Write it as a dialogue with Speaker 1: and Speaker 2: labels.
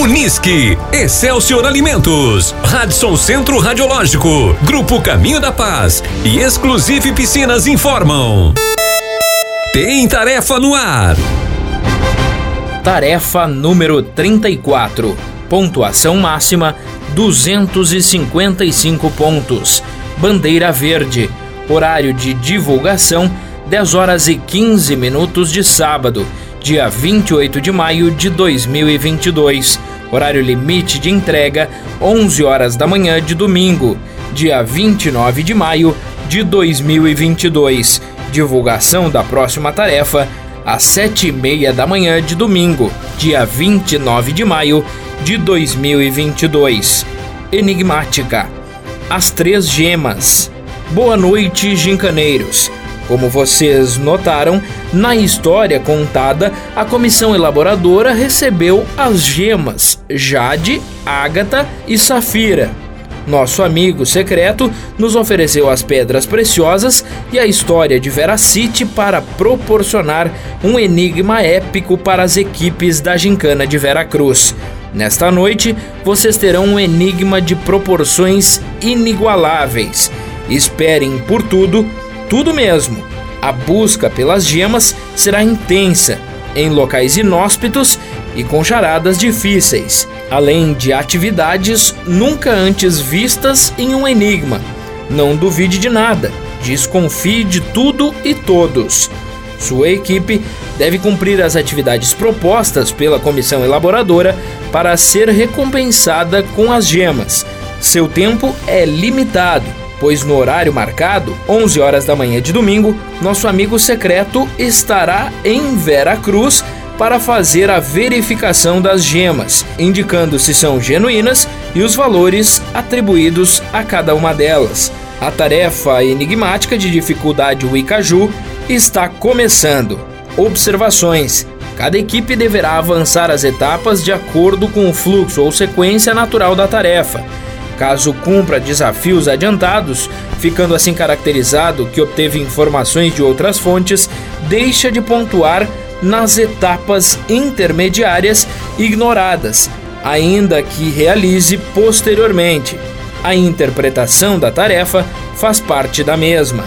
Speaker 1: Unisque, Excelsior Alimentos, Radisson Centro Radiológico, Grupo Caminho da Paz e Exclusive Piscinas informam. Tem tarefa no ar.
Speaker 2: Tarefa número 34. Pontuação máxima 255 pontos. Bandeira verde. Horário de divulgação 10 horas e 15 minutos de sábado dia 28 de maio de 2022. Horário limite de entrega 11 horas da manhã de domingo, dia 29 de maio de 2022. Divulgação da próxima tarefa às 7 e meia da manhã de domingo, dia 29 de maio de 2022. Enigmática. As três gemas. Boa noite, gincaneiros. Como vocês notaram, na história contada, a comissão elaboradora recebeu as gemas Jade, Ágata e Safira. Nosso amigo secreto nos ofereceu as pedras preciosas e a história de Veracity para proporcionar um enigma épico para as equipes da Gincana de Veracruz. Nesta noite, vocês terão um enigma de proporções inigualáveis. Esperem por tudo tudo mesmo. A busca pelas gemas será intensa, em locais inóspitos e com charadas difíceis, além de atividades nunca antes vistas em um enigma. Não duvide de nada, desconfie de tudo e todos. Sua equipe deve cumprir as atividades propostas pela comissão elaboradora para ser recompensada com as gemas. Seu tempo é limitado pois no horário marcado, 11 horas da manhã de domingo, nosso amigo secreto estará em Vera Cruz para fazer a verificação das gemas, indicando se são genuínas e os valores atribuídos a cada uma delas. A tarefa enigmática de dificuldade Wicaju está começando. Observações: Cada equipe deverá avançar as etapas de acordo com o fluxo ou sequência natural da tarefa. Caso cumpra desafios adiantados, ficando assim caracterizado que obteve informações de outras fontes, deixa de pontuar nas etapas intermediárias ignoradas, ainda que realize posteriormente. A interpretação da tarefa faz parte da mesma.